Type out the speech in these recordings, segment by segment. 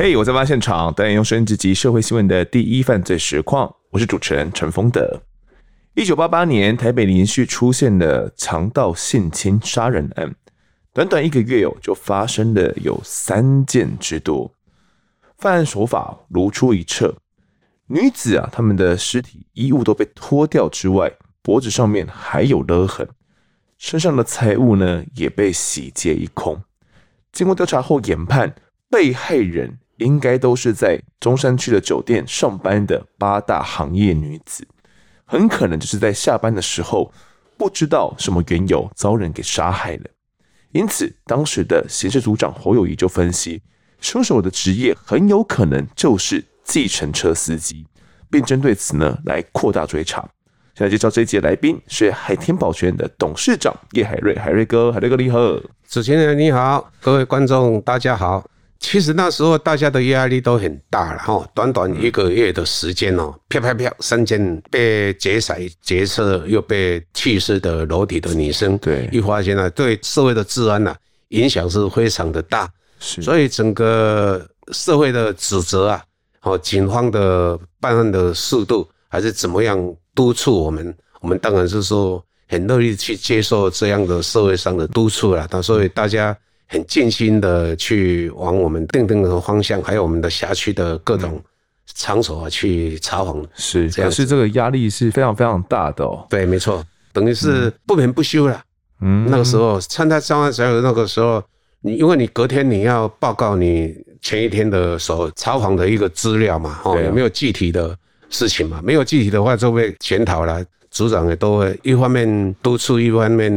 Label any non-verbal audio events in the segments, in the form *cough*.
嘿，我在挖现场，带你用声音直击社会新闻的第一犯罪实况。我是主持人陈丰德。一九八八年，台北连续出现了强盗、性侵、杀人案，短短一个月哦，就发生了有三件之多。犯案手法如出一辙，女子啊，她们的尸体衣物都被脱掉之外，脖子上面还有勒痕，身上的财物呢也被洗劫一空。经过调查后研判，被害人。应该都是在中山区的酒店上班的八大行业女子，很可能就是在下班的时候，不知道什么缘由遭人给杀害了。因此，当时的刑事组长侯友谊就分析，凶手的职业很有可能就是计程车司机，并针对此呢来扩大追查。现在介绍这一集的来宾是海天保全的董事长叶海瑞，海瑞哥，海瑞哥你好，主持人你好，各位观众大家好。其实那时候大家的压力都很大了哈，短短一个月的时间哦，啪啪啪，三件被劫财劫色又被去世的裸体的女生，对，一发现呢，对社会的治安呐影响是非常的大，是，所以整个社会的指责啊，哦，警方的办案的速度还是怎么样督促我们，我们当然是说很乐意去接受这样的社会上的督促了，那所以大家。很尽心的去往我们定定的方向，还有我们的辖区的各种场所啊去查访，是，可是这个压力是非常非常大的哦。对，没错，等于是不眠不休了。嗯，那个时候，参加上岸时候，那个时候，你因为你隔天你要报告你前一天的所查访的一个资料嘛，哦，有没有具体的事情嘛？没有具体的话，就被检讨了。组长也都会一方面督促，一方面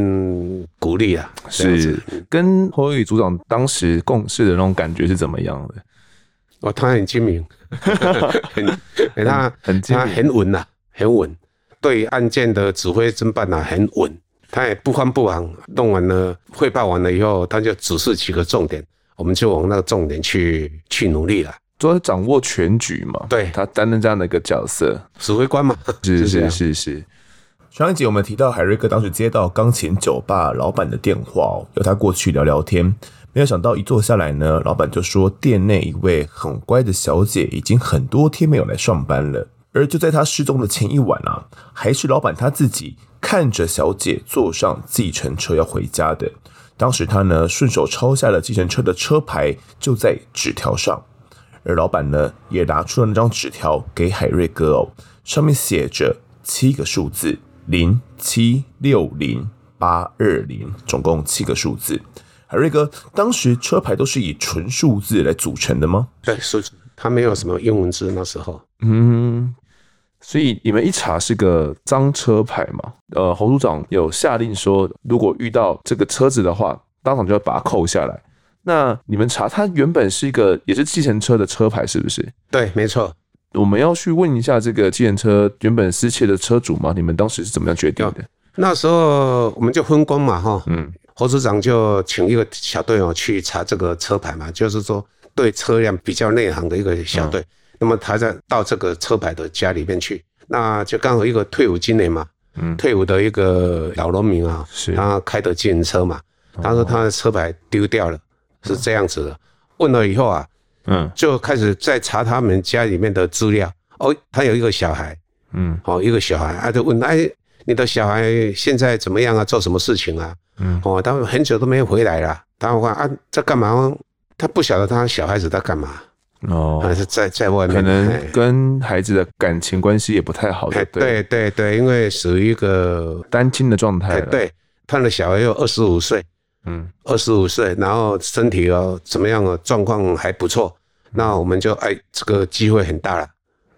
鼓励啊。是跟侯友宜组长当时共事的那种感觉是怎么样的？哦，他很精明，*laughs* 很他很他很稳呐，很稳。对案件的指挥侦办呐，很稳。他也不慌不忙，弄完了汇报完了以后，他就指示几个重点，我们就往那个重点去去努力了。主要掌握全局嘛，对，他担任这样的一个角色，指挥官嘛，是是是是。*laughs* 上一集我们提到海瑞哥当时接到钢琴酒吧老板的电话，要他过去聊聊天。没有想到一坐下来呢，老板就说店内一位很乖的小姐已经很多天没有来上班了。而就在他失踪的前一晚啊，还是老板他自己看着小姐坐上计程车要回家的。当时他呢顺手抄下了计程车的车牌，就在纸条上。而老板呢也拿出了那张纸条给海瑞哥哦，上面写着七个数字。零七六零八二零，总共七个数字。海瑞哥，当时车牌都是以纯数字来组成的吗？对，数字，它没有什么英文字。那时候，嗯，所以你们一查是个脏车牌嘛？呃，侯组长有下令说，如果遇到这个车子的话，当场就要把它扣下来。那你们查，它原本是一个也是计程车的车牌，是不是？对，没错。我们要去问一下这个计程车原本失窃的车主吗？你们当时是怎么样决定的？那时候我们就分工嘛，哈，嗯，侯组长就请一个小队哦去查这个车牌嘛，就是说对车辆比较内行的一个小队。那么他在到这个车牌的家里面去，那就刚好一个退伍军人嘛，嗯，退伍的一个老农民啊，是他开的自行车嘛，他说他的车牌丢掉了，是这样子的。问了以后啊。嗯，就开始在查他们家里面的资料。哦，他有一个小孩，嗯，哦，一个小孩，他就问，哎，你的小孩现在怎么样啊？做什么事情啊？嗯，哦，他们很久都没回来了。他问啊，在干嘛？他不晓得他小孩子在干嘛。哦，还是在在外面，可能跟孩子的感情关系也不太好。对对对对，因为属于一个单亲的状态。对，他的小孩有二十五岁。嗯，二十五岁，然后身体哦怎么样啊？状况还不错，那我们就哎，这个机会很大了。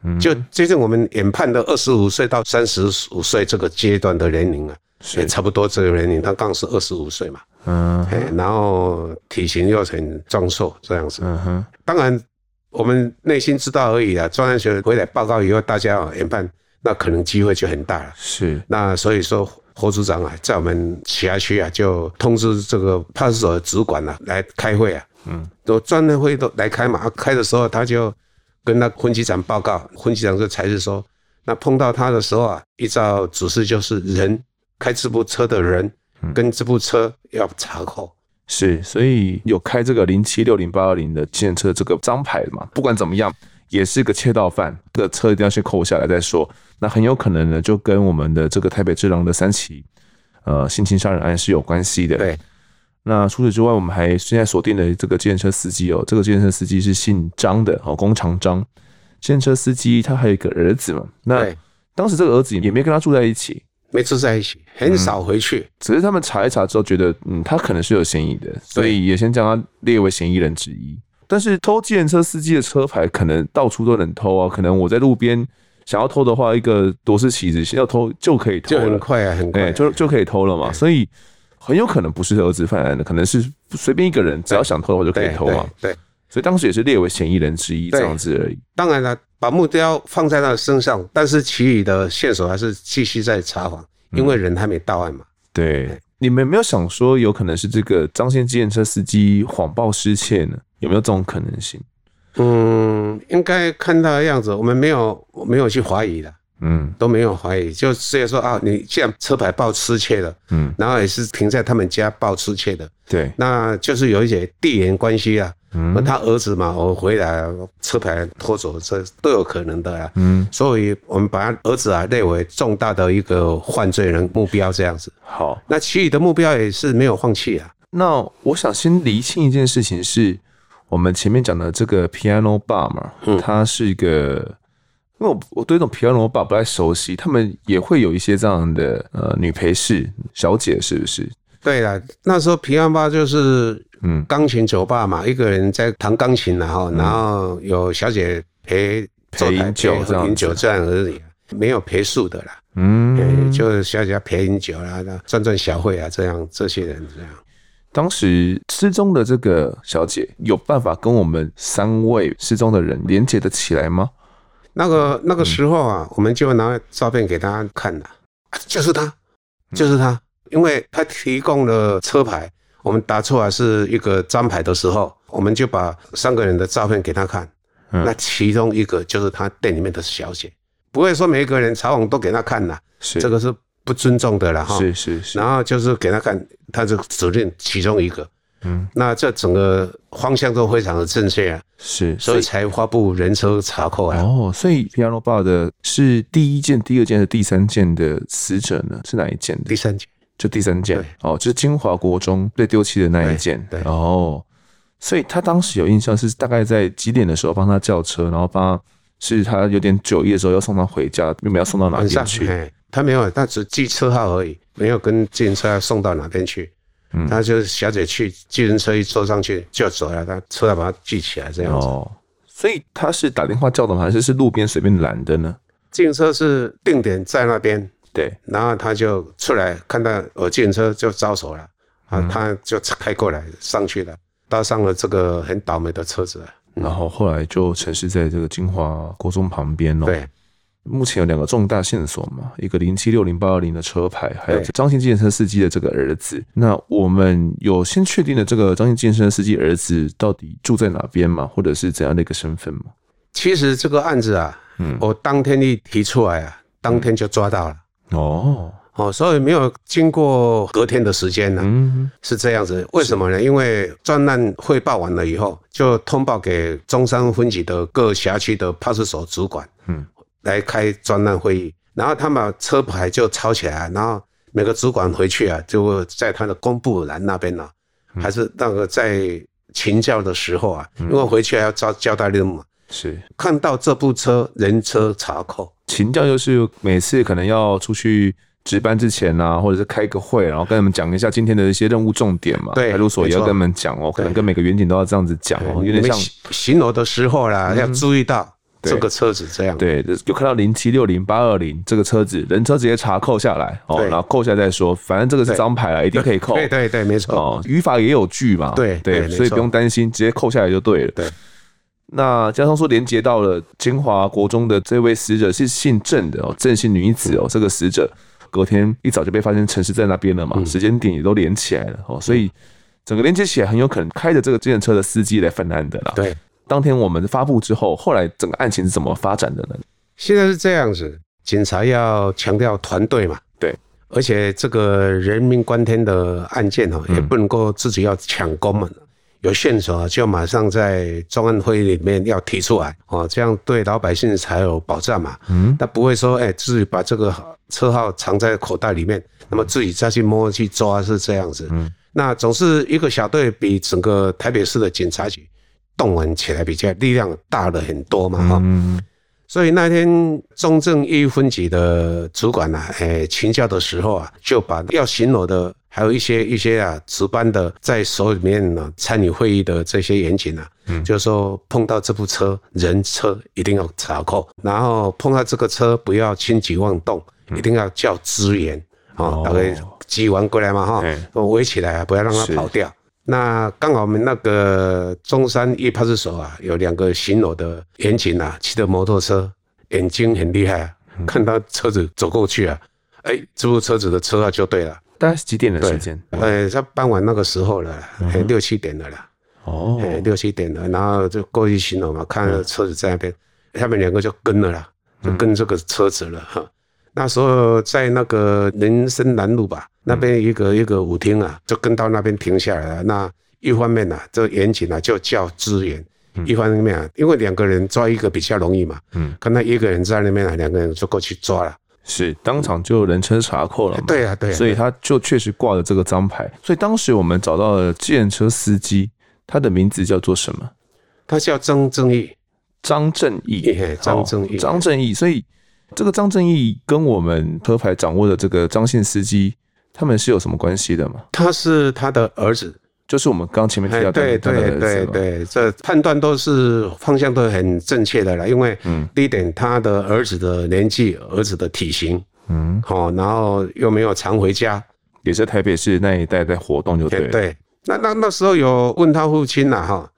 嗯，就接近我们研判的二十五岁到三十五岁这个阶段的年龄啊，也差不多这个年龄，他刚是二十五岁嘛。嗯，然后体型又很壮硕这样子。嗯哼，当然我们内心知道而已啊。专案学回来报告以后，大家研判，那可能机会就很大了。是，那所以说。侯组长啊，在我们辖区啊，就通知这个派出所的主管啊来开会啊。嗯，都专门会都来开嘛。开的时候，他就跟那分局长报告，分局长就才是说，那碰到他的时候啊，依照指示就是人开这部车的人跟这部车要查扣，是，所以有开这个零七六零八二零的计程车这个张牌嘛，不管怎么样，也是个窃盗犯，这个车一定要先扣下来再说。那很有可能呢，就跟我们的这个台北智郎的三起呃性侵杀人案是有关系的。对。那除此之外，我们还现在锁定的这个计程车司机哦，这个计程车司机是姓张的哦，工长张。计程车司机他还有一个儿子嘛？那当时这个儿子也没跟他住在一起。没住在一起，很少回去。嗯、只是他们查一查之后，觉得嗯，他可能是有嫌疑的，所以也先将他列为嫌疑人之一。但是偷计程车司机的车牌，可能到处都能偷啊。可能我在路边想要偷的话，一个夺式起子要偷就可以偷了，就很快啊，很快、啊，就就可以偷了嘛。所以很有可能不是儿子犯案的，可能是随便一个人，只要想偷的话就可以偷嘛。对，所以当时也是列为嫌疑人之一这样子而已。当然了，把目标放在他身上，但是其余的线索还是继续在查访。因为人还没到案嘛，对，你们有没有想说有可能是这个张先计程车司机谎报失窃呢？有没有这种可能性？嗯，应该看他的样子，我们没有没有去怀疑的，嗯，都没有怀疑，就直接说啊，你既然车牌报失窃了，嗯，然后也是停在他们家报失窃的，对，那就是有一些地缘关系啊。嗯，他儿子嘛，我回来车牌拖走，这都有可能的啊。嗯，所以我们把他儿子啊列为重大的一个犯罪人目标这样子。好，那其余的目标也是没有放弃啊。那我想先厘清一件事情是，我们前面讲的这个 Piano Bar 嘛，嗯，它是一个，因为我我对这种 Piano Bar 不太熟悉，他们也会有一些这样的呃女陪侍小姐，是不是？对了，那时候 Piano Bar 就是。嗯，钢琴酒吧嘛，一个人在弹钢琴，然后然后有小姐陪陪饮酒这样，饮酒这样而已，没有陪宿的啦。嗯，就是小姐陪饮酒啦，赚赚小费啊，这样这些人这样。当时失踪的这个小姐有办法跟我们三位失踪的人连接的起来吗？那个那个时候啊，我们就拿照片给大家看了，就是他，就是他，因为他提供了车牌。我们打出来是一个张牌的时候，我们就把三个人的照片给他看。嗯，那其中一个就是他店里面的小姐，不会说每一个人查网都给他看呐，是。这个是不尊重的了哈。是是是。然后就是给他看，他就指定其中一个。嗯，那这整个方向都非常的正确啊。是，所以才发布人车查扣啊。哦，所以 Piano Bar 的是第一件、第二件和第三件的死者呢？是哪一件的？第三件。就第三件哦，就是金华国中被丢弃的那一件。对，哦，所以他当时有印象是大概在几点的时候帮他叫车，然后帮他是他有点酒意的时候要送他回家，又没有送到哪边去？他没有，他只记车号而已，没有跟自行车要送到哪边去。嗯，他就是小姐去计程车一坐上去就走了，他车要把他记起来这样子。哦，所以他是打电话叫的吗？还是是路边随便拦的呢？自行车是定点在那边。对，然后他就出来看到我自行车就招手了，啊、嗯，他就开过来上去了，搭上了这个很倒霉的车子，然后后来就城市在这个金华国中旁边哦。对，目前有两个重大线索嘛，一个零七六零八二零的车牌，还有张姓计程车司机的这个儿子。那我们有先确定的这个张姓计程车司机儿子到底住在哪边嘛？或者是怎样的一个身份吗？其实这个案子啊，嗯，我当天一提出来啊，当天就抓到了。哦哦，所以没有经过隔天的时间呢，嗯，是这样子。为什么呢？因为专案汇报完了以后，就通报给中山分局的各辖区的派出所主管，嗯，来开专案会议。然后他们把车牌就抄起来，然后每个主管回去啊，就在他的公布栏那边呢，还是那个在勤教的时候啊，因为回去还要交交代任务嘛，是看到这部车人车查扣。请教就是每次可能要出去值班之前啊，或者是开个会，然后跟他们讲一下今天的一些任务重点嘛。对，派出所也要跟他们讲哦，可能跟每个员警都要这样子讲哦，有点像巡逻的时候啦，要注意到这个车子这样。对，就看到零七六零八二零这个车子，人车直接查扣下来哦，然后扣下来再说，反正这个是张牌啊，一定可以扣。对对对，没错哦，语法也有据嘛。对对，所以不用担心，直接扣下来就对了。对。那加上说连接到了金华国中的这位死者是姓郑的哦，郑姓女子哦，这个死者隔天一早就被发现陈尸在那边了嘛，时间点也都连起来了哦，所以整个连接起来很有可能开着这个自行车的司机来犯案的啦。对，当天我们发布之后，后来整个案情是怎么发展的呢？现在是这样子，警察要强调团队嘛，对，而且这个人命关天的案件哦，也不能够自己要抢功嘛。有线索就马上在专案会议里面要提出来哦，这样对老百姓才有保障嘛。嗯，他不会说哎，自己把这个车号藏在口袋里面，那么自己再去摸去抓是这样子。嗯，那总是一个小队比整个台北市的警察局动员起来比较力量大了很多嘛。哈，嗯，所以那天中正一分局的主管呢，哎，请教的时候啊，就把要巡逻的。还有一些一些啊，值班的在所里面呢，参与会议的这些员警啊，嗯，就是说碰到这部车人车一定要查扣，然后碰到这个车不要轻举妄动，一定要叫支援啊，大概击完过来嘛哈，围起来啊，不要让他跑掉。那刚好我们那个中山一派出所啊，有两个巡逻的民警啊，骑着摩托车，眼睛很厉害啊，看到车子走过去啊，哎，这部车子的车号就对了。大概是几点的时间？呃，在傍晚那个时候了，六七点了啦。哦，六七点了，然后就过去巡逻嘛，看到车子在那边，他们两个就跟了啦，就跟这个车子了哈。那时候在那个人生南路吧，那边一个一个舞厅啊，就跟到那边停下来了。那一方面呢，这个员警呢就叫支援；一方面啊，因为两个人抓一个比较容易嘛，嗯，看到一个人在那边啊，两个人就过去抓了。是当场就人车查扣了嘛？对啊，对啊，所以他就确实挂了这个章牌。所以当时我们找到了计程车司机，他的名字叫做什么？他叫张正义，张正义，张正义，张正义。所以这个张正义跟我们车牌掌握的这个张姓司机，他们是有什么关系的吗？他是他的儿子。就是我们刚前面提到的，对对对对，这判断都是方向都很正确的了。因为，第一点，他的儿子的年纪，儿子的体型，嗯，好，然后又没有常回家，也是台北市那一带在活动就对。对，那那那时候有问他父亲呐，哈，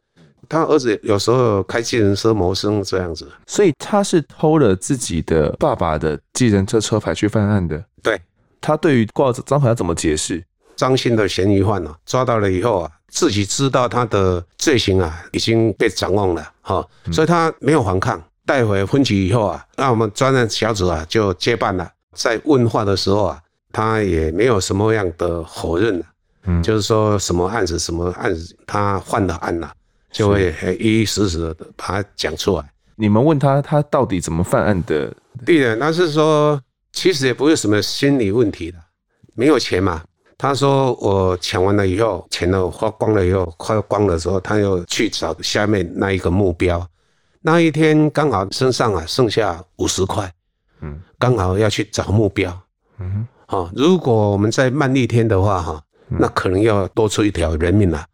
他儿子有时候开计程车谋生这样子，所以他是偷了自己的爸爸的计程车车牌去犯案的。对，他对于挂着赃牌要怎么解释？张姓的嫌疑犯呢，抓到了以后啊，自己知道他的罪行啊已经被掌握了，哈，所以他没有反抗。带回分局以后啊，那我们专案小组啊就接办了。在问话的时候啊，他也没有什么样的否认，嗯，就是说什么案子什么案子他犯的案呐，就会一一实实的把它讲出来。你们问他，他到底怎么犯案的？对的，那是说其实也不是什么心理问题的，没有钱嘛。他说：“我抢完了以后，钱都花光了以后，快光的时候，他又去找下面那一个目标。那一天刚好身上啊剩下五十块，嗯，刚好要去找目标，嗯，好，如果我们再慢一天的话，哈，那可能要多出一条人命了。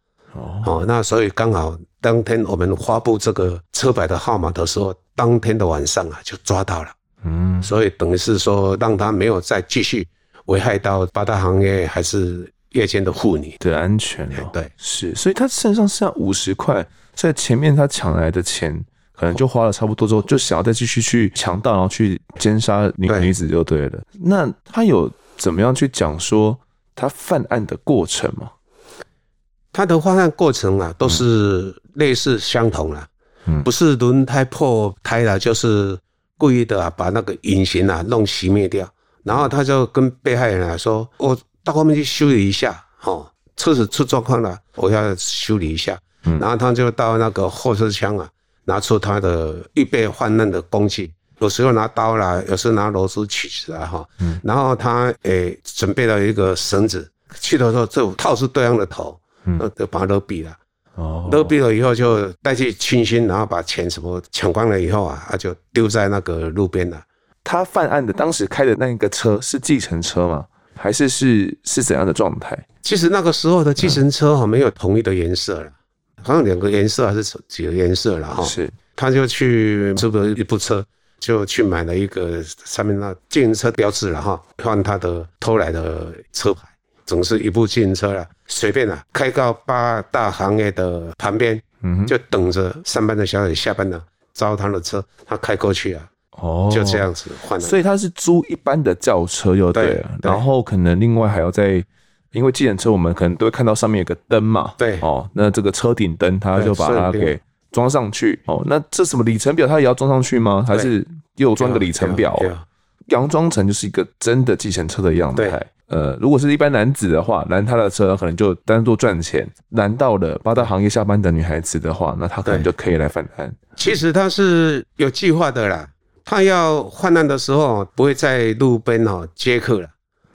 哦，那所以刚好当天我们发布这个车牌的号码的时候，当天的晚上啊就抓到了，嗯，所以等于是说让他没有再继续。”危害到八大行业还是夜间的妇女的安全哦。对，是，所以他身上剩下五十块，在前面他抢来的钱，可能就花了差不多之后，就想要再继续去强盗，然后去奸杀女女子就对了。对。那他有怎么样去讲说他犯案的过程吗？他的犯案过程啊，都是类似相同了，嗯，不是轮胎破胎了，就是故意的啊，把那个引擎啊弄熄灭掉。然后他就跟被害人啊说：“我到后面去修理一下，哦，车子出状况了，我要修理一下。”然后他就到那个货车厢啊，拿出他的预备换刃的工具，有时候拿刀啦，有时候拿螺丝起子啊，哈。然后他诶准备了一个绳子，去的时候就套住对方的头，嗯，就把他勒毙了。哦，勒毙了以后就带去清心，然后把钱什么抢光了以后啊，他就丢在那个路边了。他犯案的当时开的那个车是计程车吗？还是是是怎样的状态？其实那个时候的计程车哈没有统一的颜色了，好像两个颜色还是几个颜色了哈。是，他就去租了一部车，就去买了一个上面那计程车标志了哈，换他的偷来的车牌，总是一部自行车了，随便了开到八大行业的旁边，嗯，就等着上班的小姐下班了，招他的车，他开过去啊。哦，就这样子换了，所以他是租一般的轿车，就对了，然后可能另外还要再，因为计程车我们可能都会看到上面有个灯嘛，对，哦，那这个车顶灯他就把它给装上去，哦，那这什么里程表它也要装上去吗？还是又装个里程表？佯装成就是一个真的计程车的样态。对呃，如果是一般男子的话，拦他的车可能就单做赚钱；拦到了八大行业下班的女孩子的话，那他可能就可以来犯案。其实他是有计划的啦，他要犯案的时候不会在路边哦接客了，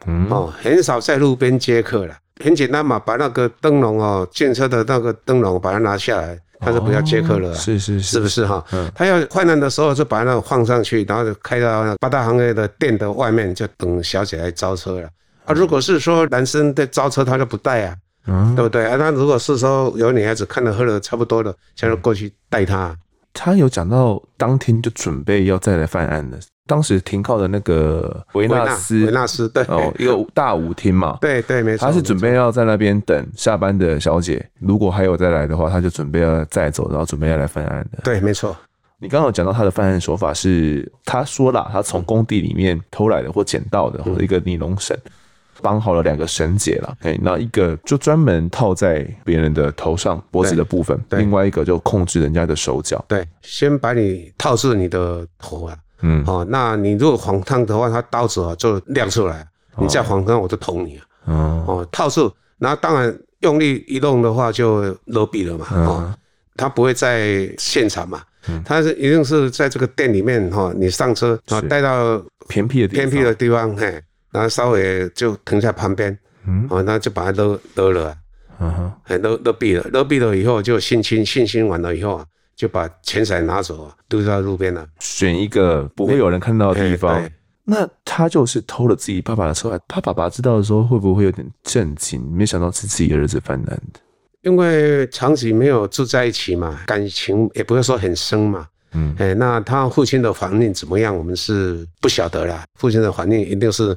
嗯哦，很少在路边接客了。很简单嘛，把那个灯笼哦，建车的那个灯笼把它拿下来，他就不要接客了，哦。是是是，是不是哈？嗯，他要换难的时候就把那个放上去，然后就开到那八大行业的店的外面，就等小姐来招车了。啊，如果是说男生在招车，他就不带啊，嗯，对不对啊？那如果是说有女孩子看了喝了差不多了，想要过去带他，他有讲到当天就准备要再来犯案的。当时停靠的那个维纳斯，维纳斯对哦，一个大舞厅嘛，对对没错，他是准备要在那边等下班的小姐，如果还有再来的话，他就准备要再走，然后准备要来犯案的。对，没错。你刚刚有讲到他的犯案手法是，他说了，他从工地里面偷来的或捡到的，或者一个尼龙绳绑好了两个绳结了，哎，那一个就专门套在别人的头上脖子的部分，另外一个就控制人家的手脚。对，先把你套住你的头啊。嗯，哦，那你如果晃烫的话，他刀子啊就亮出来，你再晃烫我就捅你啊。哦，哦，套住，然后当然用力一弄的话就勒毙了嘛。哦，他不会在现场嘛，他是一定是在这个店里面哈，你上车啊带到偏僻的偏僻的地方，嘿，然后稍微就停在旁边，嗯，哦，那就把它勒勒了，嗯哼，勒勒毙了，勒毙了以后就性侵，性侵完了以后啊。就把钱财拿走，丢在路边了。选一个不会有人看到的地方。那他就是偷了自己爸爸的车，他爸爸知道的时候会不会有点震惊？没想到是自己的儿子犯案的。因为长期没有住在一起嘛，感情也不会说很深嘛。嗯，哎，那他父亲的环境怎么样？我们是不晓得啦。父亲的环境一定是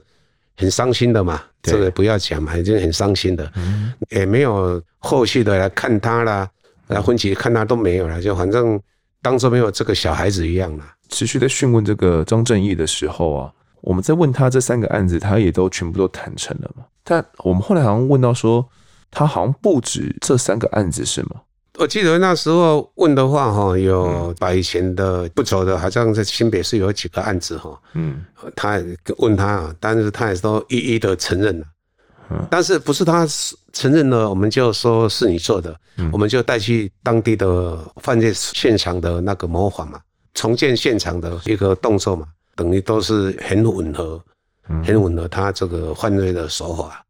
很伤心的嘛，这个不要讲嘛，已经很伤心的。嗯，也没有后续的来看他啦。来婚期看他都没有了，就反正当做没有这个小孩子一样了。持续在讯问这个张正义的时候啊，我们在问他这三个案子，他也都全部都坦诚了嘛。但我们后来好像问到说，他好像不止这三个案子是吗？我记得那时候问的话，哈，有把以前的不走的，好像在新北市有几个案子，哈，嗯，他问他，但是他也都一一的承认了。但是不是他承认了，我们就说是你做的，嗯、我们就带去当地的犯罪现场的那个模仿嘛，重建现场的一个动作嘛，等于都是很吻合，很吻合他这个犯罪的手法。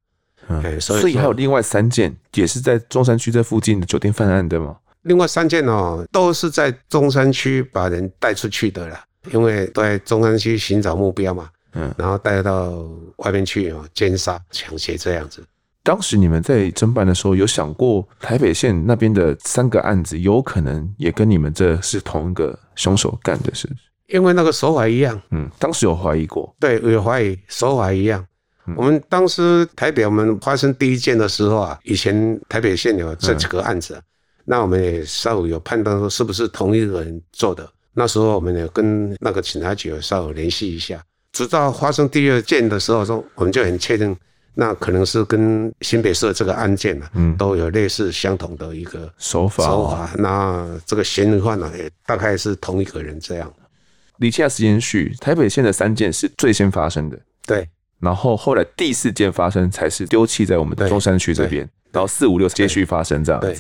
嗯，所以还有另外三件也是在中山区这附近的酒店犯案的吗？另外三件哦，都是在中山区把人带出去的啦，因为都在中山区寻找目标嘛。嗯，然后带到外面去哦，奸杀、抢劫这样子。当时你们在侦办的时候，有想过台北县那边的三个案子有可能也跟你们这是同一个凶手干的，是不是？因为那个手法一样。嗯，当时有怀疑过。对，有怀疑，手法一样。嗯、我们当时台北我们发生第一件的时候啊，以前台北县有这几个案子，嗯、那我们也稍微有判断说是不是同一个人做的。那时候我们也跟那个警察局有稍微联系一下。直到发生第二件的时候，说我们就很确定，那可能是跟新北市这个案件呢，嗯，都有类似相同的一个手法。手法，那这个嫌疑犯呢，也大概是同一个人这样。理清时间序，台北县的三件是最先发生的，对。然后后来第四件发生才是丢弃在我们的中山区这边，然后四五六接续发生这样子。对，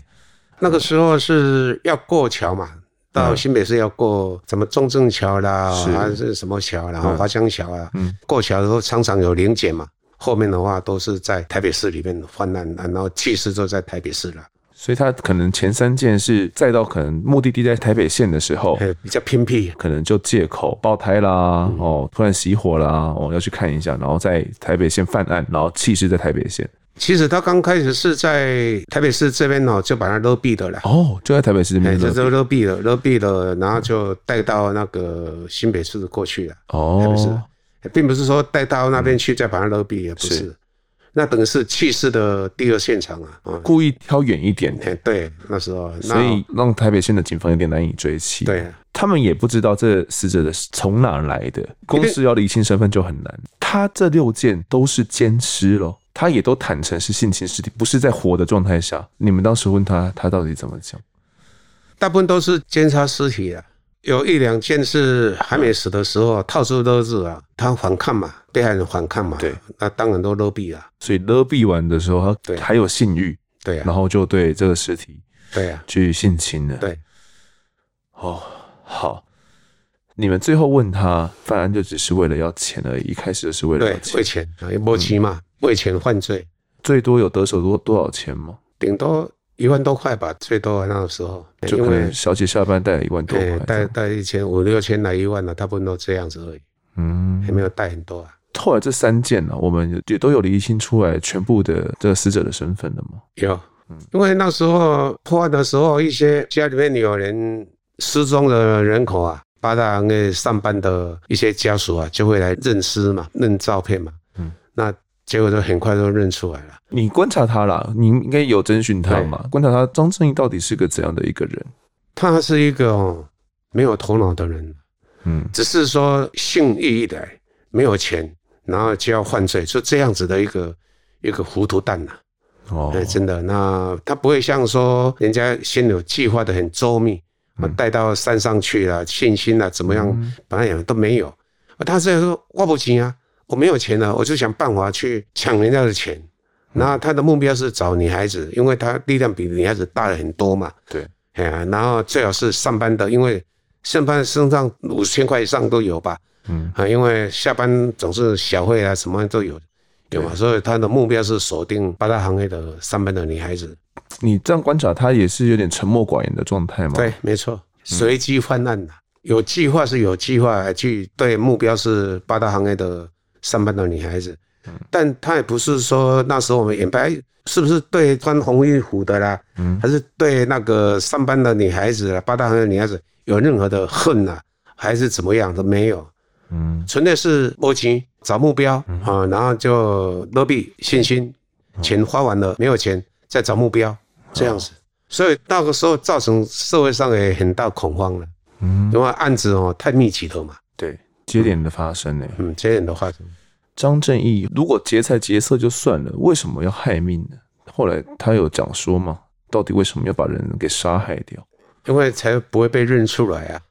那个时候是要过桥嘛。到新北市要过什么中正桥啦，还是什么桥，然后华江桥啊，过桥的时候常常有零检嘛。后面的话都是在台北市里面泛滥，然后弃尸都在台北市了。所以他可能前三件是再到可能目的地在台北县的时候，比较偏僻，可能就借口爆胎啦，哦，突然熄火啦，哦，要去看一下，然后在台北县犯案，然后弃尸在台北县。其实他刚开始是在台北市这边哦，就把他勒毙的了。哦，就在台北市这边，就就勒毙了，勒毙了，然后就带到那个新北市过去了。哦，台北市，并不是说带到那边去再把他勒毙，也不是。那等于是弃尸的第二现场啊，故意挑远一点。对，那时候，所以让台北县的警方有点难以追缉。对，他们也不知道这死者的从哪来的，公司要厘清身份就很难。他这六件都是奸尸喽。他也都坦诚是性侵尸体，不是在活的状态下。你们当时问他，他到底怎么讲？大部分都是奸杀尸体啊。有一两件是还没死的时候，套出勒子啊，他反抗嘛，被害人反抗嘛，对，那当然都勒毙了。所以勒毙完的时候，他还有性欲，对啊，然后就对这个尸体，对啊，去性侵了。对，哦，好，你们最后问他犯案就只是为了要钱而已，一开始就是为了要钱，为钱啊，为钱嘛，为钱犯罪，最多有得手多多少钱吗？顶多。一万多块吧，最多那个时候，就可能小姐下班带了一万多块，带带一千五六千来一万了，大部分都这样子而已。嗯，还没有带很多啊。后来这三件呢、啊，我们也都有厘清出来全部的这个死者的身份了吗？有，因为那时候破案的时候，一些家里面有人失踪的人口啊，八大行业上班的一些家属啊，就会来认尸嘛，认照片嘛。嗯，那。结果就很快就认出来了。你观察他了，你应该有征询他嘛？观察他，张正义到底是个怎样的一个人？他是一个没有头脑的人，嗯，只是说性欲一来，没有钱，然后就要犯罪，就这样子的一个一个糊涂蛋呐。哦，真的，那他不会像说人家先有计划的很周密，我带到山上去了，信心了怎么样？本来也都没有，他这样说我不行啊。我没有钱了，我就想办法去抢人家的钱。那他的目标是找女孩子，因为他力量比女孩子大了很多嘛。对，哎呀，然后最好是上班的，因为上班身上五千块以上都有吧。嗯，啊，因为下班总是小费啊，什么都有，有嘛。所以他的目标是锁定八大行业的上班的女孩子。你这样观察，他也是有点沉默寡言的状态吗？对，没错，随机犯案的，有计划是有计划去对目标是八大行业的。上班的女孩子，但她也不是说那时候我们眼白是不是对穿红衣服的啦，还是对那个上班的女孩子八大行的女孩子有任何的恨呐，还是怎么样都没有，嗯，纯粹是摸金找目标啊，然后就勒币信心，钱花完了没有钱再找目标这样子，所以那个时候造成社会上也很大恐慌了，嗯，因为案子哦太密集了嘛，对。接连的发生呢？嗯，接连的发生。张正义如果劫财劫色就算了，为什么要害命呢？后来他有讲说吗？到底为什么要把人给杀害掉？因为才不会被认出来啊。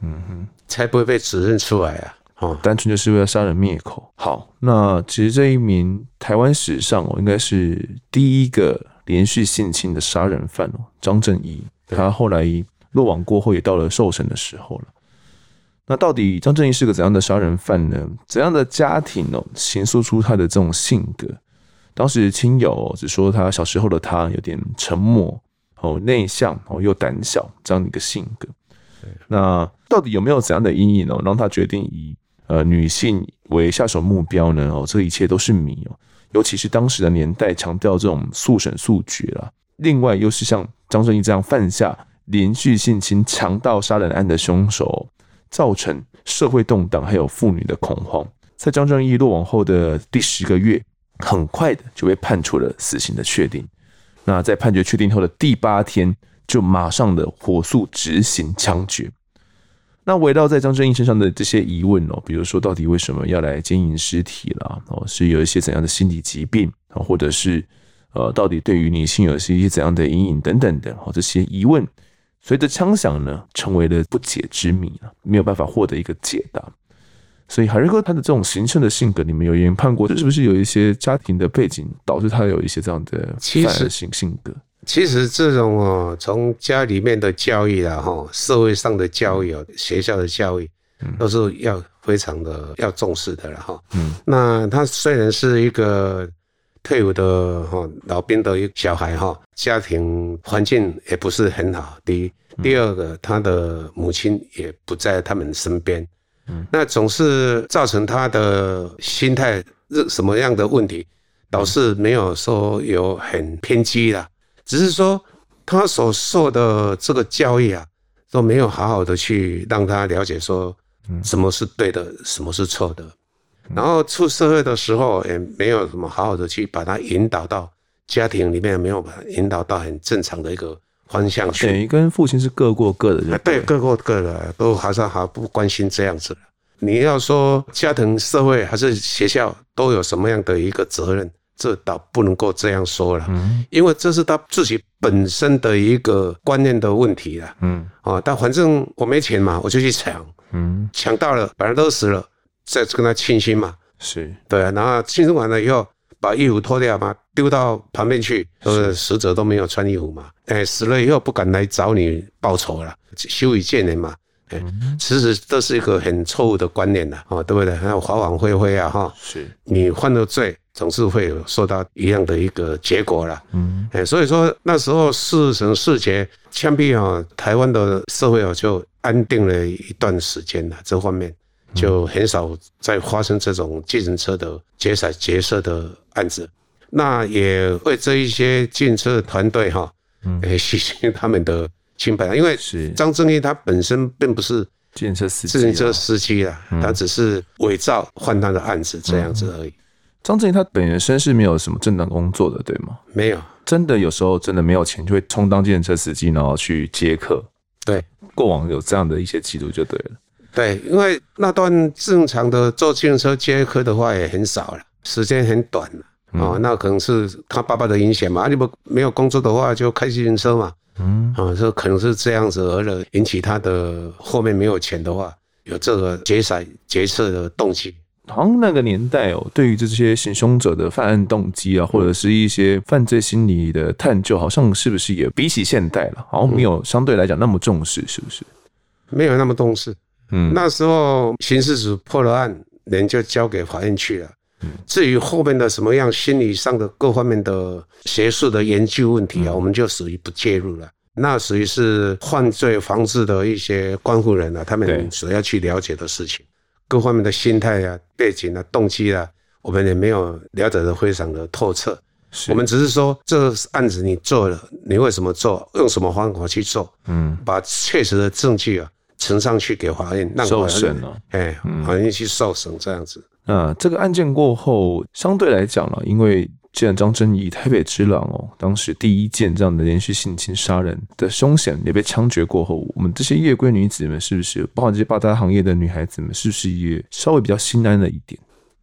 嗯哼，才不会被指认出来啊。哦，单纯就是为了杀人灭口。好，那其实这一名台湾史上哦，应该是第一个连续性侵的杀人犯哦，张正义。他后来落网过后，也到了受审的时候了。那到底张正义是个怎样的杀人犯呢？怎样的家庭哦，形塑出他的这种性格？当时亲友只说他小时候的他有点沉默哦，内向哦，又胆小这样的一个性格。那到底有没有怎样的阴影哦，让他决定以呃女性为下手目标呢？哦，这一切都是谜哦。尤其是当时的年代强调这种速审速决啦，另外又是像张正义这样犯下连续性侵、强盗杀人案的凶手。造成社会动荡，还有妇女的恐慌。在张正义落网后的第十个月，很快的就被判处了死刑的确定。那在判决确定后的第八天，就马上的火速执行枪决。那围绕在张正义身上的这些疑问哦，比如说到底为什么要来奸淫尸体啦？哦，是有一些怎样的心理疾病啊，或者是呃，到底对于女性有一些怎样的阴影等等的哦，这些疑问。随着枪响呢，成为了不解之谜了，没有办法获得一个解答。所以海瑞哥他的这种形成的性格，你们有研判过，是不是有一些家庭的背景导致他有一些这样的反人性性格？其实这种哦，从家里面的教育啊，哈，社会上的教育啊，学校的教育，都是要非常的要重视的了哈。嗯，那他虽然是一个。退伍的哈老兵的一个小孩哈，家庭环境也不是很好。第一，第二个，他的母亲也不在他们身边，嗯，那总是造成他的心态什么样的问题，导致没有说有很偏激啦，只是说他所受的这个教育啊，都没有好好的去让他了解说，什么是对的，什么是错的。然后出社会的时候，也没有什么好好的去把他引导到家庭里面，没有把他引导到很正常的一个方向去。等于跟父亲是各过各的，对，各过各的，都好像还不关心这样子。你要说家庭、社会还是学校都有什么样的一个责任，这倒不能够这样说了，嗯，因为这是他自己本身的一个观念的问题了，嗯，啊，但反正我没钱嘛，我就去抢，嗯，抢到了，反正都死了，再跟他庆生嘛，是。对啊，然后庆生完了以后，把衣服脱掉嘛，丢到旁边去，呃，死者都没有穿衣服嘛，哎，死了以后不敢来找你报仇了，羞于见人嘛。其实这是一个很错误的观念的哦，对不对？还有法网恢恢啊，哈，是。你犯了罪，总是会有受到一样的一个结果了。嗯，哎，所以说那时候事成事结，枪毙啊，台湾的社会啊就安定了一段时间了，这方面就很少再发生这种计程车的劫财劫色的案子。那也为这一些计程车的团队哈，嗯，洗清他们的。清白，因为是张正义他本身并不是计程车司机，自行车司机啊，他只是伪造换他的案子这样子而已。张正义他本身是没有什么正当工作的，对吗？没有，真的有时候真的没有钱，就会充当计程车司机，然后去接客。对，过往有这样的一些记录就对了。对，因为那段正常的坐自行车接客的话也很少了，时间很短了啊，那可能是他爸爸的影响嘛。啊，你不没有工作的话，就开自行车嘛。嗯啊，这可能是这样子，而引起他的后面没有钱的话，有这个劫财劫色的动机。好像那个年代哦，对于这些行凶者的犯案动机啊，或者是一些犯罪心理的探究，好像是不是也比起现代了，好像没有相对来讲那么重视，是不是？没有那么重视。嗯，那时候刑事组破了案，人就交给法院去了。至于后面的什么样心理上的各方面的学术的研究问题啊，我们就属于不介入了。那属于是犯罪防治的一些关护人啊，他们所要去了解的事情，各方面的心态啊、背景啊、动机啊，我们也没有了解的非常的透彻。我们只是说，这案子你做了，你为什么做，用什么方法去做？嗯，把确实的证据啊呈上去给法院，让法院哎，法院去受审这样子。那这个案件过后，相对来讲了，因为既然张正义台北之狼哦，当时第一件这样的连续性侵杀人的凶险也被枪决过后，我们这些夜归女子们是不是，包括这些八大行业的女孩子们，是不是也稍微比较心安了一点，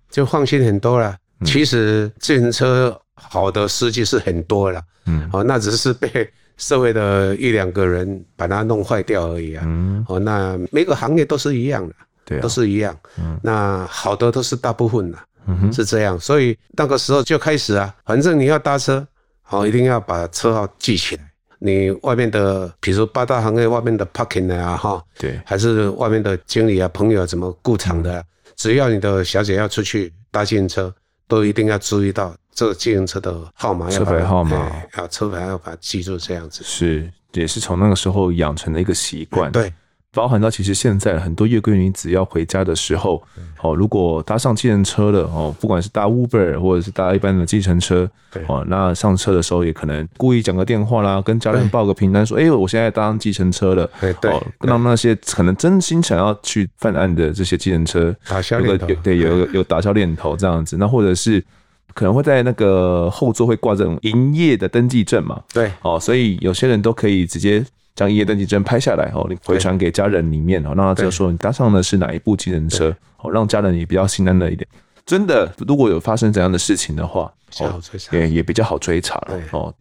就放心很多了？嗯、其实自行车好的司机是很多了，嗯，哦，那只是被社会的一两个人把它弄坏掉而已啊，嗯，哦，那每个行业都是一样的。对都是一样，嗯，那好的都是大部分的，嗯哼，是这样，所以那个时候就开始啊，反正你要搭车，好，一定要把车号记起来。你外面的，比如说八大行业外面的 parking 啊，哈，对，还是外面的经理啊、朋友啊怎么顾场的，只要你的小姐要出去搭计程车，都一定要注意到这个计程车的号码，车牌号码，要车牌要把它记住，这样子。是，也是从那个时候养成的一个习惯，对。包含到其实现在很多月桂女子要回家的时候，哦，如果搭上计程车了哦，不管是搭 Uber 或者是搭一般的计程车，哦，那上车的时候也可能故意讲个电话啦，跟家人报个平安，说，哎，我现在搭上计程车了，哦，让那些可能真心想要去犯案的这些计程车，有个对有有有打消念头这样子，那或者是可能会在那个后座会挂这种营业的登记证嘛，对，哦，所以有些人都可以直接。将营业登记证拍下来，哦，你回传给家人里面，哦，让他知道说你搭上的是哪一部计程车，哦，让家人也比较心安了一点。真的，如果有发生怎样的事情的话，哦，也也比较好追查了。哦，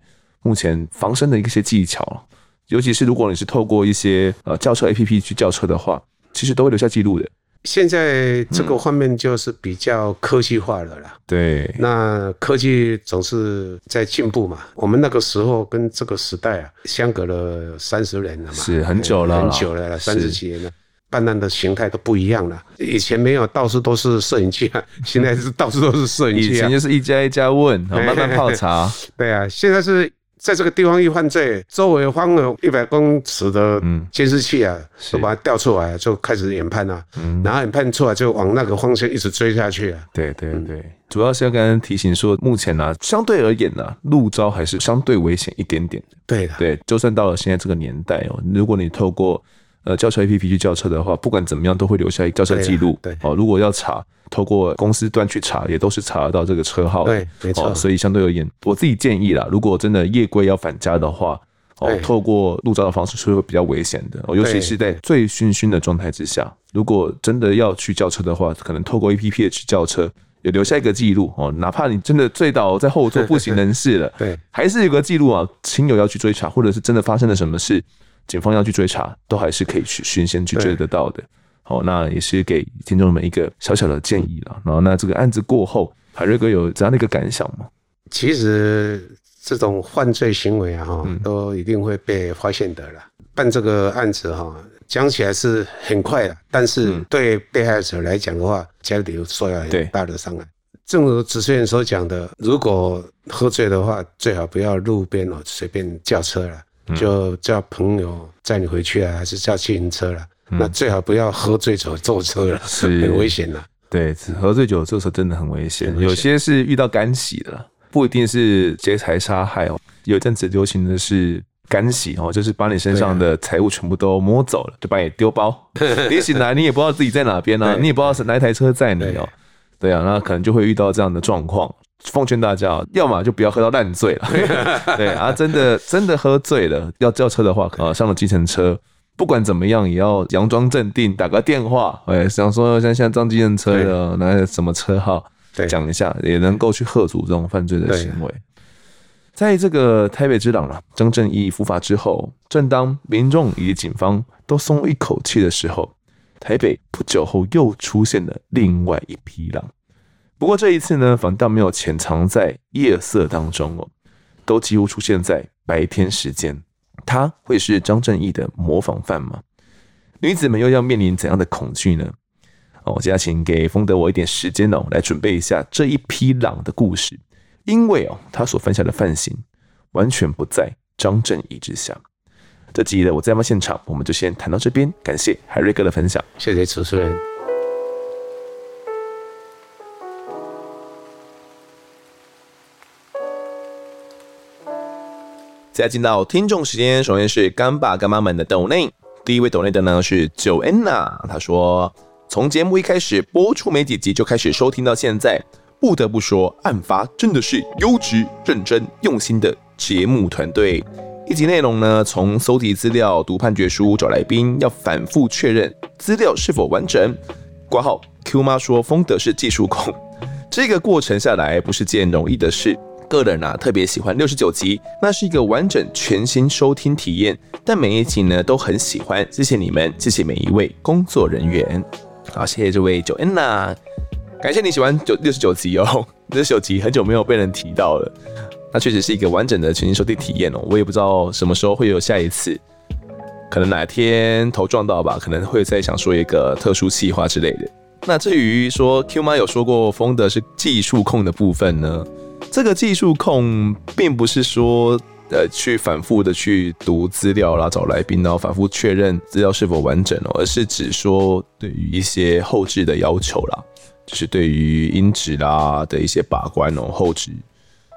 目前防身的一些技巧，尤其是如果你是透过一些呃叫车 APP 去叫车的话，其实都会留下记录的。现在这个方面就是比较科技化了啦。对，那科技总是在进步嘛。我们那个时候跟这个时代啊，相隔了三十年了嘛，是很久了，很久了，三十几年了，办案的形态都不一样了。以前没有到处都是摄影机啊，*laughs* 现在是到处都是摄影机。以前就是一家一家问，慢慢泡茶。*laughs* 对啊，现在是。在这个地方一犯罪，周围放了一百公尺的监视器啊，都把它调出来，就开始研判啊。然后研判出来就往那个方向一直追下去啊。对对对，主要是要跟人提醒说，目前呢、啊，相对而言呢、啊，路招还是相对危险一点点。对的，对，就算到了现在这个年代哦，如果你透过呃叫车 APP 去叫车的话，不管怎么样都会留下一个叫车记录。对，哦，如果要查。透过公司端去查，也都是查得到这个车号。对，没错。所以相对而言，我自己建议啦，如果真的夜归要返家的话，哦，透过路招的方式是会比较危险的。哦，尤其是在醉醺醺的状态之下，如果真的要去叫车的话，可能透过 APP 去叫车，也留下一个记录哦，哪怕你真的醉倒在后座不省人事了，对，还是有个记录啊。亲友要去追查，或者是真的发生了什么事，警方要去追查，都还是可以去循线去追得到的。好，那也是给听众们一个小小的建议了。然后，那这个案子过后，海瑞哥有怎样的一个感想吗？其实这种犯罪行为啊，哈，都一定会被发现的了。办这个案子哈，讲起来是很快的，但是对被害者来讲的话，家里受到很大的伤害。正如主持人所讲的，如果喝醉的话，最好不要路边哦随便叫车了，就叫朋友载你回去啊，还是叫自行车了。那最好不要喝醉酒坐车了，是很危险的。对，喝醉酒坐车真的很危险，有些是遇到干洗的。不一定是劫财杀害哦，有一阵子流行的是干洗哦，就是把你身上的财物全部都摸走了，就把你丢包。*laughs* 你醒来你也不知道自己在哪边啊，你也不知道是哪一台车载你哦。对啊，那可能就会遇到这样的状况。奉劝大家，要么就不要喝到烂醉了。对 *laughs* 啊，真的真的喝醉了要叫车的话，啊，上了计程车，不管怎么样也要佯装镇定，打个电话，哎，想说像现在装计程车的，拿什么车号？讲一下，也能够去吓阻这种犯罪的行为。在这个台北之狼啊，张正义伏法之后，正当民众以及警方都松了一口气的时候，台北不久后又出现了另外一匹狼。不过这一次呢，反倒没有潜藏在夜色当中哦，都几乎出现在白天时间。他会是张正义的模仿犯吗？女子们又要面临怎样的恐惧呢？哦我现在请给丰德我一点时间哦，来准备一下这一匹狼的故事，因为哦，他所犯下的犯行完全不在张正义之下。这集的我在案发现场，我们就先谈到这边，感谢海瑞哥的分享，谢谢主持人。现在进到听众时间，首先是干爸干妈们的抖内，第一位抖内的呢是 Joanna，他说。从节目一开始播出没几集就开始收听到现在，不得不说，案发真的是优质、认真、用心的节目团队。一集内容呢，从搜集资料、读判决书、找来宾，要反复确认资料是否完整。挂号 Q 妈说，丰德是技术控，这个过程下来不是件容易的事。个人啊，特别喜欢六十九集，那是一个完整全新收听体验。但每一集呢，都很喜欢。谢谢你们，谢谢每一位工作人员。好，谢谢这位 Joanna，感谢你喜欢九六十九集哦，*laughs* 六十九集很久没有被人提到了，那确实是一个完整的全新收听体验哦，我也不知道什么时候会有下一次，可能哪天头撞到吧，可能会再想说一个特殊企划之类的。那至于说 Q 妈有说过风的是技术控的部分呢，这个技术控并不是说。呃，去反复的去读资料啦，找来宾，然后反复确认资料是否完整哦，而是指说对于一些后置的要求啦，就是对于音质啦的一些把关哦，后置。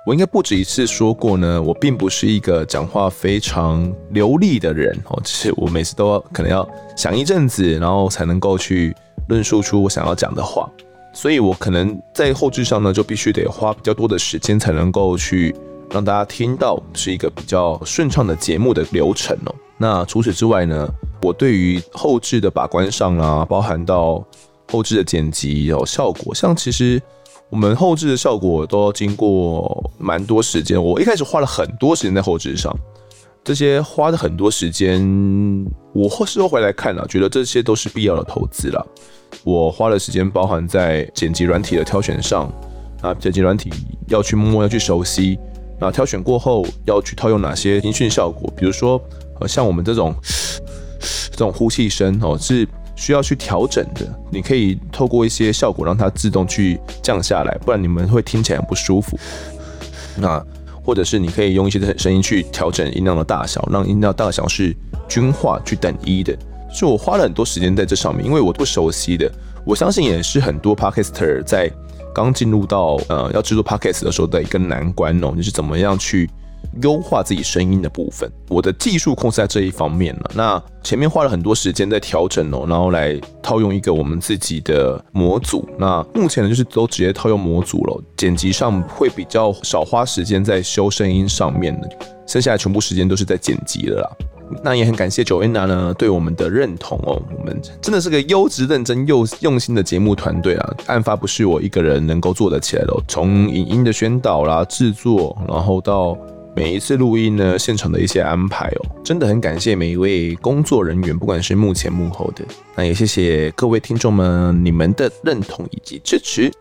我应该不止一次说过呢，我并不是一个讲话非常流利的人哦，就是我每次都要可能要想一阵子，然后才能够去论述出我想要讲的话，所以我可能在后置上呢，就必须得花比较多的时间才能够去。让大家听到是一个比较顺畅的节目的流程哦。那除此之外呢，我对于后置的把关上啊，包含到后置的剪辑有效果，像其实我们后置的效果都要经过蛮多时间。我一开始花了很多时间在后置上，这些花了很多时间，我事后回来看了，觉得这些都是必要的投资了。我花的时间包含在剪辑软体的挑选上啊，剪辑软体要去摸，要去熟悉。那挑选过后要去套用哪些音讯效果？比如说，呃，像我们这种这种呼气声哦，是需要去调整的。你可以透过一些效果让它自动去降下来，不然你们会听起来很不舒服。那或者是你可以用一些声音去调整音量的大小，让音量大小是均化去等一的。所以我花了很多时间在这上面，因为我不熟悉的，我相信也是很多 Podcaster 在。刚进入到呃要制作 podcast 的时候的一个难关哦，就是怎么样去优化自己声音的部分。我的技术控制在这一方面了。那前面花了很多时间在调整哦，然后来套用一个我们自己的模组。那目前呢，就是都直接套用模组了，剪辑上会比较少花时间在修声音上面的，剩下的全部时间都是在剪辑了啦。那也很感谢 Joanna 呢对我们的认同哦，我们真的是个优质、认真又用心的节目团队啊！案发不是我一个人能够做得起来的，从影音的宣导啦、制作，然后到每一次录音呢，现场的一些安排哦，真的很感谢每一位工作人员，不管是幕前幕后的，那也谢谢各位听众们你们的认同以及支持。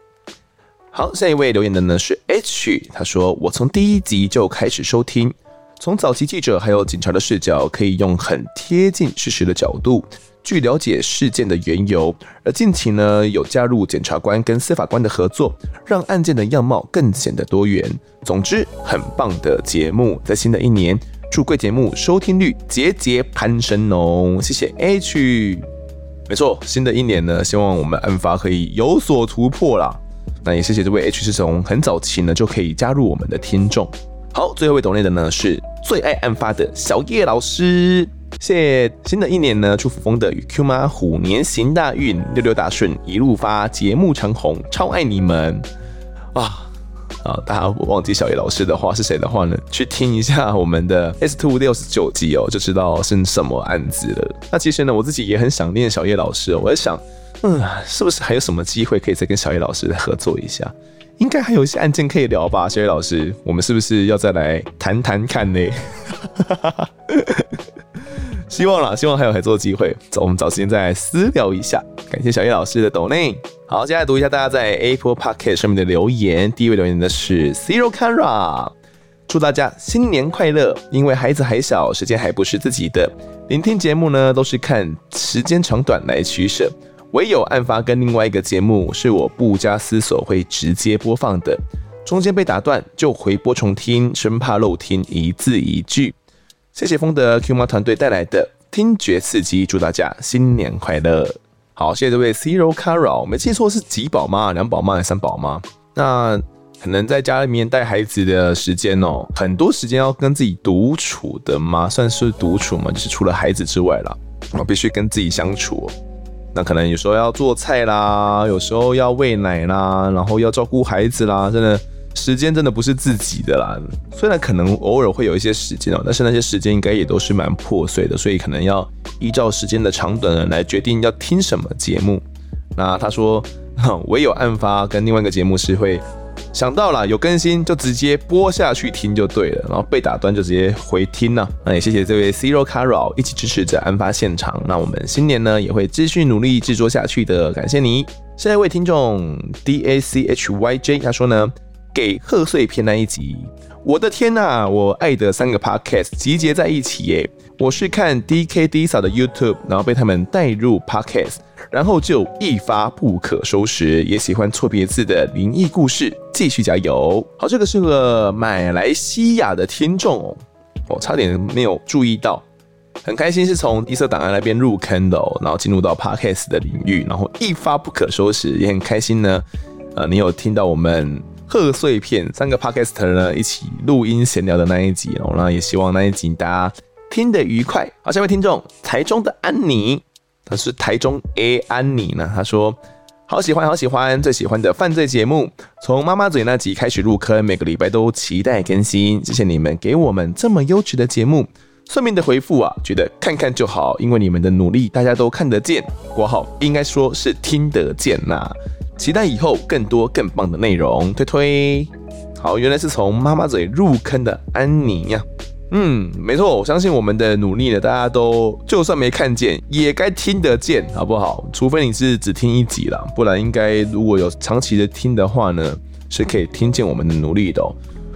好，下一位留言的呢是 H，他说我从第一集就开始收听。从早期记者还有警察的视角，可以用很贴近事实的角度据了解事件的缘由。而近期呢，有加入检察官跟司法官的合作，让案件的样貌更显得多元。总之，很棒的节目。在新的一年，祝贵节目收听率节节攀升哦！谢谢 H。没错，新的一年呢，希望我们案发可以有所突破啦。那也谢谢这位 H，是从很早期呢就可以加入我们的听众。好，最后一位懂内的呢是最爱案发的小叶老师，谢谢。新的一年呢，祝福风的与 Q 妈虎年行大运，六六大顺，一路发，节目长红，超爱你们啊！啊，大家忘记小叶老师的话是谁的话呢？去听一下我们的 S Two 六十九集哦，就知道是什么案子了。那其实呢，我自己也很想念小叶老师哦，我在想，嗯，是不是还有什么机会可以再跟小叶老师合作一下？应该还有一些案件可以聊吧，小叶老师，我们是不是要再来谈谈看呢？*laughs* 希望啦，希望还有合作机会。走，我们找时间再来私聊一下。感谢小叶老师的抖内。好，接下来读一下大家在 Apple Podcast 上面的留言。第一位留言的是 Zero Kara，祝大家新年快乐。因为孩子还小，时间还不是自己的，聆听节目呢都是看时间长短来取舍。唯有案发跟另外一个节目是我不加思索会直接播放的，中间被打断就回播重听，生怕漏听一字一句。谢谢风德 Q 妈团队带来的听觉刺激，祝大家新年快乐！好，谢谢这位 Zero Carol，没记错是几宝妈？两宝妈还是三宝妈？那可能在家里面带孩子的时间哦，很多时间要跟自己独处的吗？算是独处吗？就是除了孩子之外啦，我必须跟自己相处。那可能有时候要做菜啦，有时候要喂奶啦，然后要照顾孩子啦，真的时间真的不是自己的啦。虽然可能偶尔会有一些时间哦，但是那些时间应该也都是蛮破碎的，所以可能要依照时间的长短来决定要听什么节目。那他说，*laughs* 唯有案发跟另外一个节目是会。想到了有更新就直接播下去听就对了，然后被打断就直接回听呢。那也谢谢这位 Zero Carol 一起支持着案发现场。那我们新年呢也会继续努力制作下去的，感谢你。下一位听众 D A C H Y J 他说呢，给贺岁片那一集，我的天呐、我爱的三个 Podcast 集结在一起耶！我是看 D K D S A 的 YouTube，然后被他们带入 Podcast。然后就一发不可收拾，也喜欢错别字的灵异故事，继续加油。好，这个是个马来西亚的听众哦，我差点没有注意到，很开心是从异色档案那边入坑的哦，然后进入到 Podcast 的领域，然后一发不可收拾，也很开心呢。呃，你有听到我们贺岁片三个 Podcaster 呢一起录音闲聊的那一集哦，然后也希望那一集大家听得愉快。好，下一位听众，台中的安妮。他是台中 A 安妮呢，他说好喜欢好喜欢，最喜欢的犯罪节目，从妈妈嘴那集开始入坑，每个礼拜都期待更新，谢谢你们给我们这么优质的节目。算命的回复啊，觉得看看就好，因为你们的努力大家都看得见，括号应该说是听得见呐、期待以后更多更棒的内容，推推。好，原来是从妈妈嘴入坑的安妮呀。嗯，没错，我相信我们的努力呢，大家都就算没看见，也该听得见，好不好？除非你是只听一集啦，不然应该如果有长期的听的话呢，是可以听见我们的努力的哦。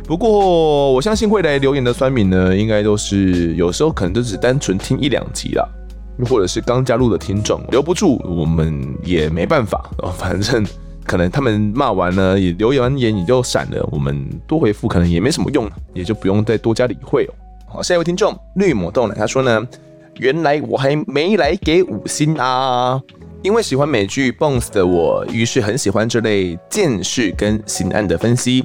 不过我相信会来留言的酸民呢，应该都是有时候可能就只单纯听一两集啦，或者是刚加入的听众，留不住我们也没办法哦。*laughs* 反正可能他们骂完呢，也留言言也就闪了，我们多回复可能也没什么用，也就不用再多加理会哦。好，下一位听众绿魔豆奶，他说呢，原来我还没来给五星啊，因为喜欢美剧 Bones 的我，于是很喜欢这类鉴识跟刑案的分析。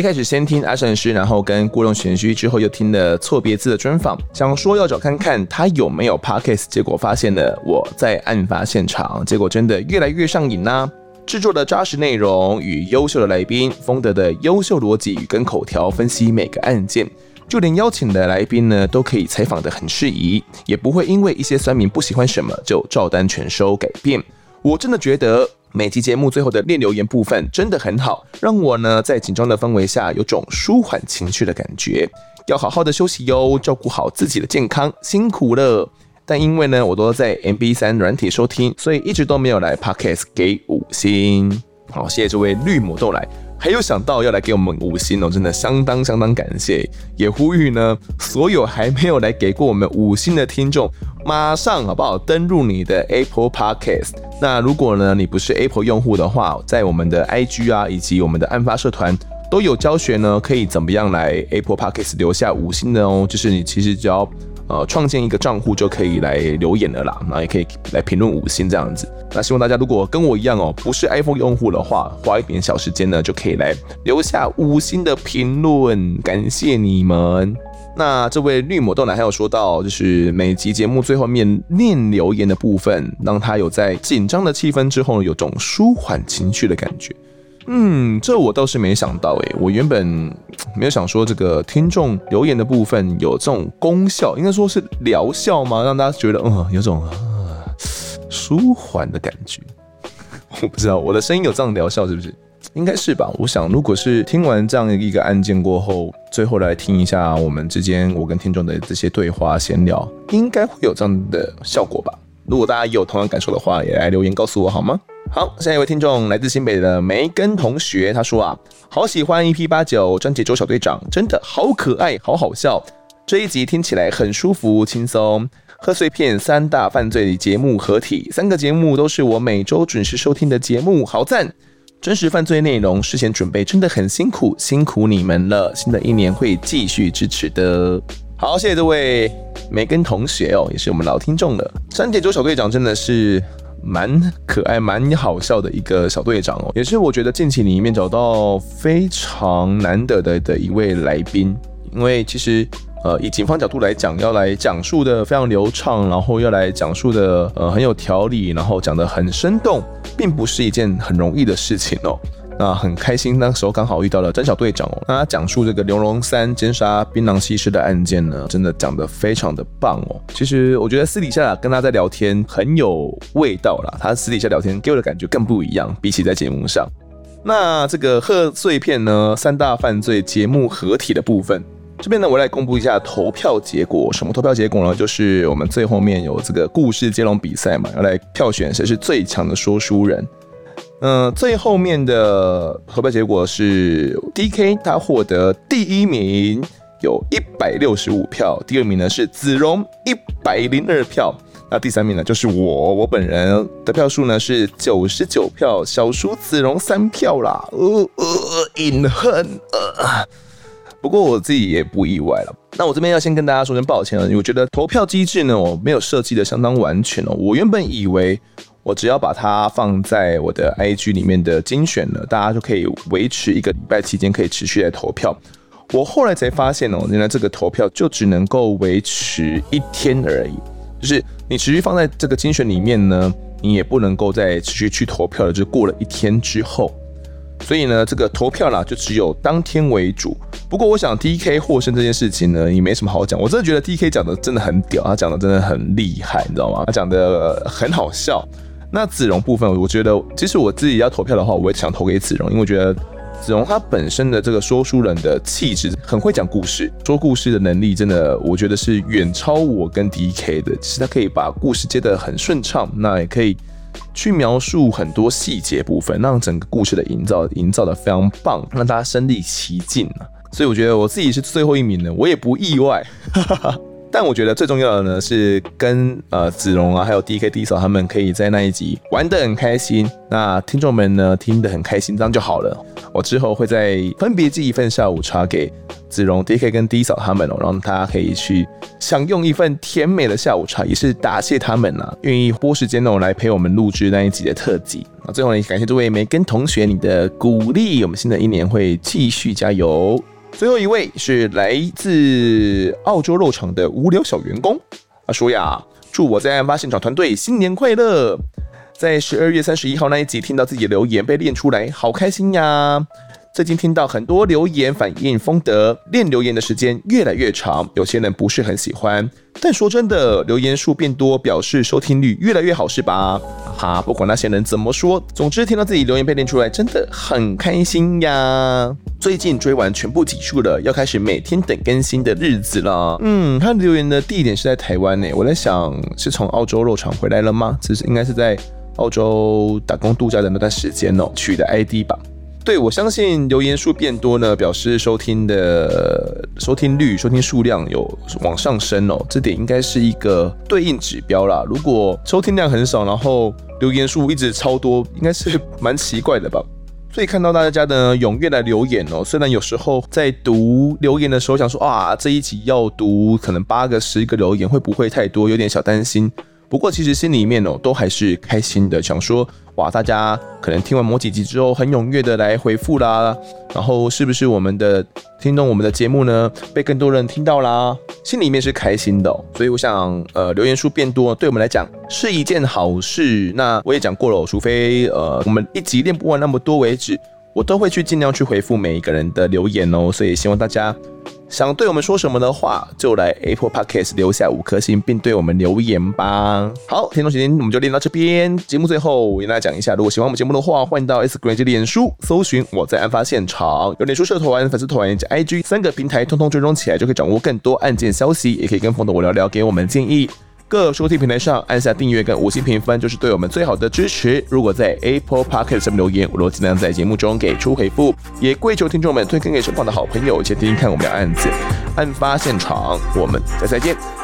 一开始先听阿善师，然后跟故弄玄虚，之后又听了错别字的专访，想说要找看看他有没有 Podcast，结果发现了我在案发现场，结果真的越来越上瘾啦、制作的扎实内容与优秀的来宾，丰德的优秀逻辑与跟口条分析每个案件。就连邀请的来宾呢，都可以采访的很适宜，也不会因为一些酸民不喜欢什么就照单全收改变。我真的觉得每集节目最后的练留言部分真的很好，让我呢在紧张的氛围下有种舒缓情绪的感觉。要好好的休息哟，照顾好自己的健康，辛苦了。但因为呢，我都在 MB 三软体收听，所以一直都没有来 Podcast 给五星。好，谢谢这位绿魔豆来，还有想到要来给我们五星哦，真的相当相当感谢。也呼吁呢，所有还没有来给过我们五星的听众，马上好不好登入你的 Apple Podcast。那如果呢，你不是 Apple 用户的话，在我们的 IG 啊，以及我们的案发社团都有教学呢，可以怎么样来 Apple Podcast 留下五星的哦。就是你其实只要。呃，创建一个账户就可以来留言了啦，那也可以来评论五星这样子。那希望大家如果跟我一样哦，不是 iPhone 用户的话，花一点小时间呢，就可以来留下五星的评论，感谢你们。那这位绿魔豆奶还有说到，就是每集节目最后面念留言的部分，让他有在紧张的气氛之后有种舒缓情绪的感觉。嗯，这我倒是没想到诶，我原本 *tsk* 没有想说这个听众留言的部分有这种功效，应该说是疗效吗？让大家觉得嗯，有种啊舒缓的感觉。*laughs* 我不知道我的声音有这样疗效是不是？应该是吧。我想，如果是听完这样一个案件过后，最后来听一下我们之间我跟听众的这些对话闲聊，应该会有这样的效果吧。如果大家也有同样感受的话，也来留言告诉我好吗？好，下一位听众来自新北的梅根同学，他说啊，好喜欢 EP 八九专辑周小队长，真的好可爱，好好笑。这一集听起来很舒服轻松。贺岁片三大犯罪节目合体，三个节目都是我每周准时收听的节目，好赞！真实犯罪内容，事前准备真的很辛苦，辛苦你们了。新的一年会继续支持的。好，谢谢这位梅根同学哦，也是我们老听众了。三点周小队长真的是。蛮可爱、蛮好笑的一个小队长哦，也是我觉得近期里面找到非常难得的的一位来宾，因为其实呃以警方角度来讲，要来讲述的非常流畅，然后要来讲述的呃很有条理，然后讲得很生动，并不是一件很容易的事情哦。那很开心，那时候刚好遇到了詹小队长哦。那他讲述这个刘龙三奸杀槟榔西施的案件呢，真的讲得非常的棒哦。其实我觉得私底下跟他在聊天很有味道啦，他私底下聊天给我的感觉更不一样，比起在节目上。那这个贺岁片呢，三大犯罪节目合体的部分，这边呢，我来公布一下投票结果。什么投票结果呢？就是我们最后面有这个故事接龙比赛嘛，要来票选谁是最强的说书人。嗯、最后面的投票结果是 DK 他获得第一名，有一百六十五票。第二名呢是子荣一百零二票。那第三名呢就是我，我本人的票数呢是九十九票，小输子荣三票啦。呃呃，隐恨。呃，不过我自己也不意外了。那我这边要先跟大家说声抱歉了，我觉得投票机制呢我没有设计的相当完全哦。我原本以为。我只要把它放在我的 IG 里面的精选了，大家就可以维持一个礼拜期间可以持续来投票。我后来才发现哦，原来这个投票就只能够维持一天而已，就是你持续放在这个精选里面呢，你也不能够再持续去投票了，就过了一天之后。所以呢，这个投票啦，就只有当天为主。不过我想 DK 获胜这件事情呢，也没什么好讲。我真的觉得 DK 讲的真的很屌，他讲的真的很厉害，你知道吗？他讲的很好笑。那子荣部分，我觉得其实我自己要投票的话，我也想投给子荣，因为我觉得子荣他本身的这个说书人的气质，很会讲故事，说故事的能力真的，我觉得是远超我跟 DK 的。其实他可以把故事接得很顺畅，那也可以去描述很多细节部分，让整个故事的营造营造得非常棒，让大家身临其境啊。所以我觉得我自己是最后一名的，我也不意外。哈哈哈但我觉得最重要的呢，是跟呃子龙啊，还有 DK D 嫂他们可以在那一集玩得很开心，那听众们呢听得很开心，这样就好了。我之后会再分别寄一份下午茶给子龙、DK 跟 D 嫂他们哦，让大家可以去享用一份甜美的下午茶，也是答谢他们啊，愿意拨时间哦来陪我们录制那一集的特辑。那最后呢，感谢这位梅根同学你的鼓励，我们新的一年会继续加油。最后一位是来自澳洲肉厂的无聊小员工，阿叔呀：“祝我在案发现场团队新年快乐！在十二月三十一号那一集听到自己的留言被念出来，好开心呀！最近听到很多留言反映风德练留言的时间越来越长，有些人不是很喜欢。但说真的，留言数变多，表示收听率越来越好，是吧？哈，不管那些人怎么说，总之听到自己留言被念出来，真的很开心呀。最近追完全部集数了，要开始每天等更新的日子了。嗯，他留言的地点是在台湾呢，我在想是从澳洲肉场回来了吗？只是应该是在澳洲打工度假的那段时间哦，取的 ID 吧。对，我相信留言数变多呢，表示收听的收听率、收听数量有往上升哦，这点应该是一个对应指标啦。如果收听量很少，然后留言数一直超多，应该是蛮奇怪的吧。*laughs* 所以看到大家的踊跃来留言哦，虽然有时候在读留言的时候想说啊，这一集要读可能八个、十个留言会不会太多，有点小担心。不过其实心里面哦，都还是开心的，想说哇，大家可能听完某几集之后，很踊跃的来回复啦，然后是不是我们的听懂我们的节目呢，被更多人听到啦，心里面是开心的。所以我想，呃，留言数变多，对我们来讲是一件好事。那我也讲过了，除非呃我们一集练不完那么多为止，我都会去尽量去回复每一个人的留言哦。所以希望大家。想对我们说什么的话，就来 Apple Podcast 留下五颗星，并对我们留言吧。好，听众时间我们就练到这边。节目最后，我跟大家讲一下，如果喜欢我们节目的话，欢迎到 Instagram 及脸书搜寻我在案发现场，有脸书社团、粉丝团以及 IG 三个平台，通通追踪起来，就可以掌握更多案件消息，也可以跟丰德我聊聊，给我们建议。各收听平台上按下订阅跟五星评分，就是对我们最好的支持。如果在 Apple Podcast 上面留言，我都尽量在节目中给出回复。也跪求听众们推荐给身旁的好朋友，且听听看我们的案子。案发现场，我们再再见。